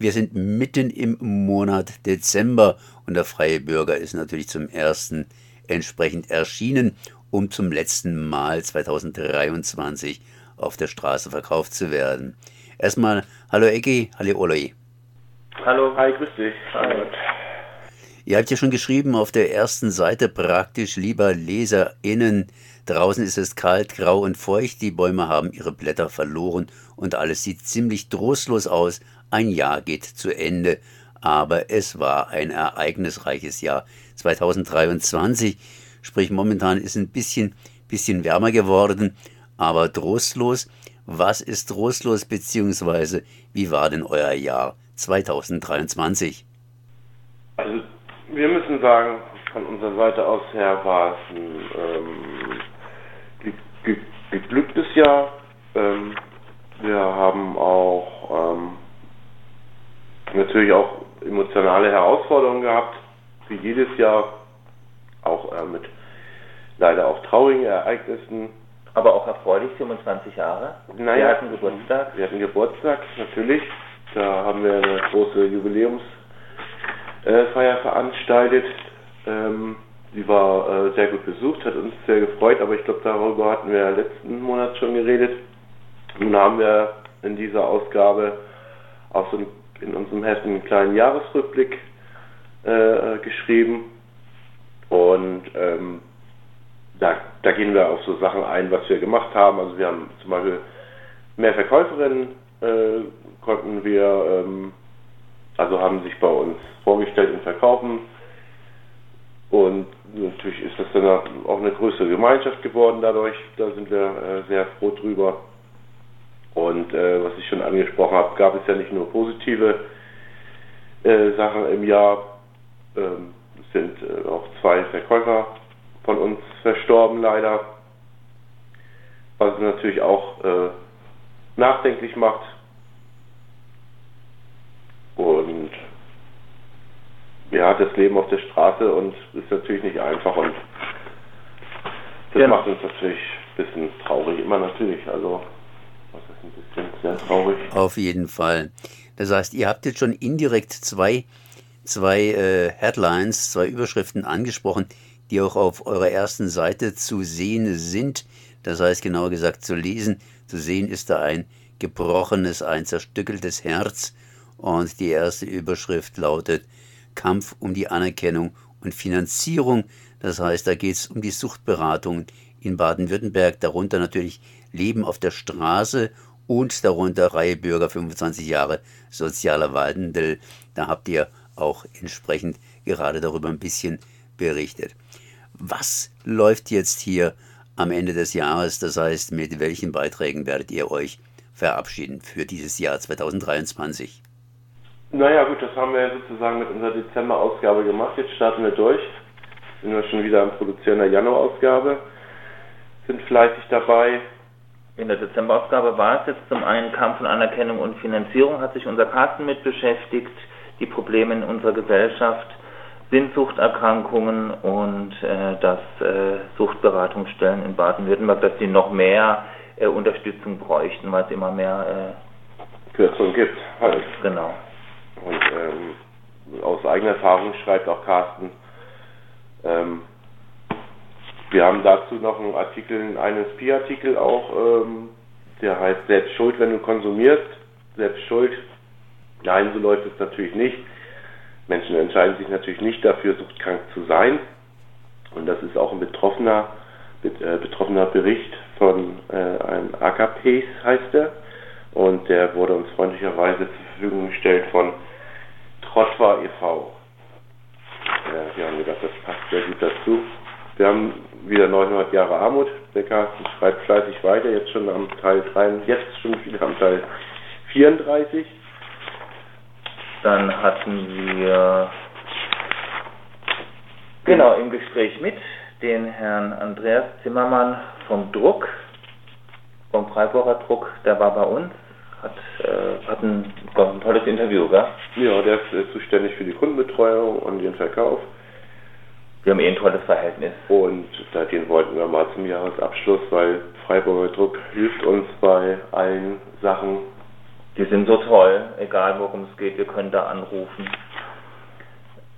Wir sind mitten im Monat Dezember und der Freie Bürger ist natürlich zum ersten entsprechend erschienen, um zum letzten Mal 2023 auf der Straße verkauft zu werden. Erstmal, hallo Eki, hallo Oloi. Hallo, hi, grüß dich. Hi. Ihr habt ja schon geschrieben auf der ersten Seite praktisch, lieber LeserInnen, draußen ist es kalt, grau und feucht, die Bäume haben ihre Blätter verloren und alles sieht ziemlich trostlos aus. Ein Jahr geht zu Ende, aber es war ein ereignisreiches Jahr. 2023, sprich momentan ist ein bisschen, bisschen wärmer geworden, aber trostlos. Was ist trostlos, beziehungsweise wie war denn euer Jahr 2023? Also wir müssen sagen, von unserer Seite aus her war es ein ähm, ge ge geglücktes Jahr. Ähm, wir haben auch ähm, natürlich auch emotionale Herausforderungen gehabt, wie jedes Jahr, auch äh, mit leider auch traurigen Ereignissen. Aber auch erfreulich, 25 Jahre. Naja, wir hatten Geburtstag. Wir hatten Geburtstag, natürlich. Da haben wir eine große Jubiläumsfeier äh, veranstaltet. Ähm, die war äh, sehr gut besucht, hat uns sehr gefreut, aber ich glaube, darüber hatten wir letzten Monat schon geredet. Nun haben wir in dieser Ausgabe auch so in unserem Heft einen kleinen Jahresrückblick äh, geschrieben. Und ähm, da, da gehen wir auf so Sachen ein, was wir gemacht haben. Also wir haben zum Beispiel mehr Verkäuferinnen äh, konnten wir, ähm, also haben sich bei uns vorgestellt und verkaufen. Und natürlich ist das dann auch eine größere Gemeinschaft geworden dadurch. Da sind wir äh, sehr froh drüber. Und äh, was ich schon angesprochen habe, gab es ja nicht nur positive äh, Sachen im Jahr. Ähm, sind äh, auch zwei Verkäufer von uns verstorben leider. Was natürlich auch äh, nachdenklich macht. Und ja, das Leben auf der Straße und ist natürlich nicht einfach und das ja. macht uns natürlich ein bisschen traurig, immer natürlich. Also das ist ein bisschen sehr traurig. Auf jeden Fall. Das heißt, ihr habt jetzt schon indirekt zwei, zwei äh, Headlines, zwei Überschriften angesprochen, die auch auf eurer ersten Seite zu sehen sind. Das heißt, genauer gesagt, zu lesen. Zu sehen ist da ein gebrochenes, ein zerstückeltes Herz. Und die erste Überschrift lautet Kampf um die Anerkennung und Finanzierung. Das heißt, da geht es um die Suchtberatung in Baden-Württemberg, darunter natürlich Leben auf der Straße und darunter Reihe Bürger 25 Jahre sozialer Wandel. Da habt ihr auch entsprechend gerade darüber ein bisschen berichtet. Was läuft jetzt hier am Ende des Jahres? Das heißt, mit welchen Beiträgen werdet ihr euch verabschieden für dieses Jahr 2023? Naja gut, das haben wir sozusagen mit unserer Dezember-Ausgabe gemacht. Jetzt starten wir durch. Sind wir schon wieder am Produzieren der Januar-Ausgabe. Sind fleißig dabei. In der Dezember-Ausgabe war es jetzt zum einen Kampf und Anerkennung und Finanzierung, hat sich unser Carsten mit beschäftigt, die Probleme in unserer Gesellschaft, sind Suchterkrankungen und äh, dass äh, Suchtberatungsstellen in Baden-Württemberg, dass die noch mehr äh, Unterstützung bräuchten, weil es immer mehr äh, Kürzungen gibt. Halt. Genau. Und ähm, aus eigener Erfahrung schreibt auch Carsten, ähm, wir haben dazu noch einen Artikel, einen NSP-Artikel auch, ähm, der heißt Selbst schuld, wenn du konsumierst. Selbst schuld. Nein, so läuft es natürlich nicht. Menschen entscheiden sich natürlich nicht dafür, suchtkrank zu sein. Und das ist auch ein betroffener, äh, betroffener Bericht von äh, einem AKPs, heißt er. Und der wurde uns freundlicherweise zur Verfügung gestellt von Trotwa e.V. Ja, wir haben gedacht, das passt sehr gut dazu. Wir haben wieder 900 Jahre Armut. Carsten schreibt fleißig weiter, jetzt schon am Teil 3, jetzt schon wieder am Teil 34. Dann hatten wir genau im Gespräch mit den Herrn Andreas Zimmermann vom Druck, vom Freiburger Druck, der war bei uns hat, äh, hat ein, ein tolles Interview, gell? Ja, der ist, ist zuständig für die Kundenbetreuung und den Verkauf. Wir haben eh ein tolles Verhältnis. Und den wollten wir mal zum Jahresabschluss, weil Freiburger Druck hilft uns bei allen Sachen, Die sind so toll, egal worum es geht, wir können da anrufen.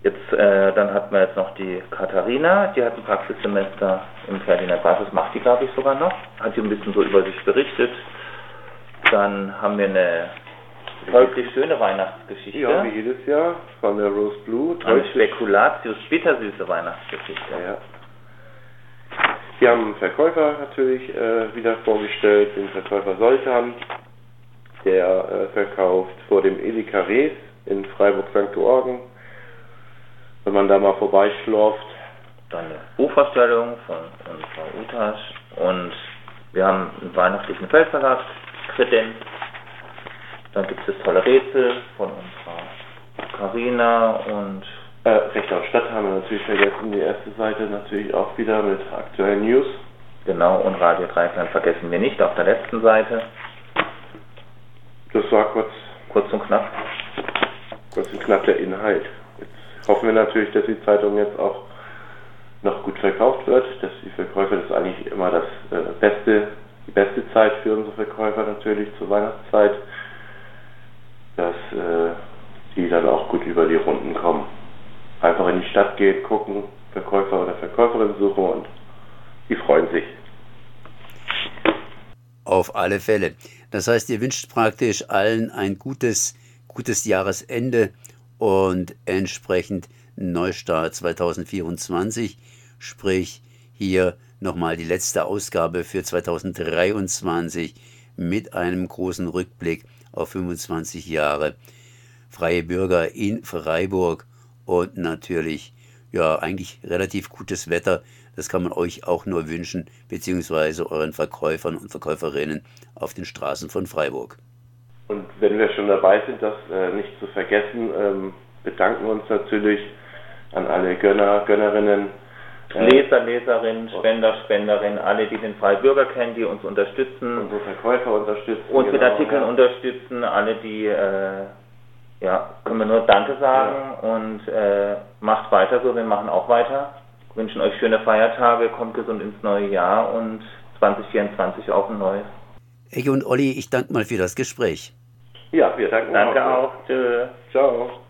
Jetzt, äh, dann hatten wir jetzt noch die Katharina, die hat ein Praxissemester im Ferdinand Bas, das macht die, glaube ich, sogar noch. Hat sie ein bisschen so über sich berichtet. Dann haben wir eine folglich schöne Weihnachtsgeschichte. Ja, wie jedes Jahr von der Rose Blue. Eine Spekulatius bittersüße Weihnachtsgeschichte. Ja. Wir haben einen Verkäufer natürlich äh, wieder vorgestellt, den Verkäufer Soltan, der äh, verkauft vor dem Edeka Rees in Freiburg-St. Georgen wenn man da mal vorbeischlurft. Dann eine Buchvorstellung von, von Frau Utasch und wir haben einen weihnachtlichen Feldverlag Kredenz. Dann gibt es tolle Rätsel von unserer Carina und äh, Recht auf Stadt haben wir natürlich vergessen, die erste Seite natürlich auch wieder mit aktuellen News. Genau, und Radio Dreikland vergessen wir nicht auf der letzten Seite. Das war kurz, kurz und knapp. Kurz und knapp der Inhalt hoffen wir natürlich, dass die Zeitung jetzt auch noch gut verkauft wird, dass die Verkäufer, das ist eigentlich immer das äh, beste, die beste Zeit für unsere Verkäufer natürlich zur Weihnachtszeit, dass äh, die dann auch gut über die Runden kommen. Einfach in die Stadt geht, gucken, Verkäufer oder Verkäuferin suchen und die freuen sich. Auf alle Fälle. Das heißt, ihr wünscht praktisch allen ein gutes, gutes Jahresende und entsprechend Neustart 2024, sprich hier nochmal die letzte Ausgabe für 2023 mit einem großen Rückblick auf 25 Jahre freie Bürger in Freiburg und natürlich ja eigentlich relativ gutes Wetter. Das kann man euch auch nur wünschen, beziehungsweise euren Verkäufern und Verkäuferinnen auf den Straßen von Freiburg. Und wenn wir schon dabei sind, das äh, nicht zu vergessen, ähm, bedanken uns natürlich an alle Gönner, Gönnerinnen. Leser, Leserinnen, Spender, Spenderinnen, alle, die den Freibürger kennen, die uns unterstützen. Unsere Verkäufer unterstützen. Uns genau, mit Artikeln ja. unterstützen, alle, die, äh, ja, können wir nur Danke sagen ja. und äh, macht weiter so, wir machen auch weiter. Wünschen euch schöne Feiertage, kommt gesund ins neue Jahr und 2024 auch ein neues. Ecke und Olli, ich danke mal für das Gespräch. Ja, wir danken Danke auch. auch. Tschö. Ciao.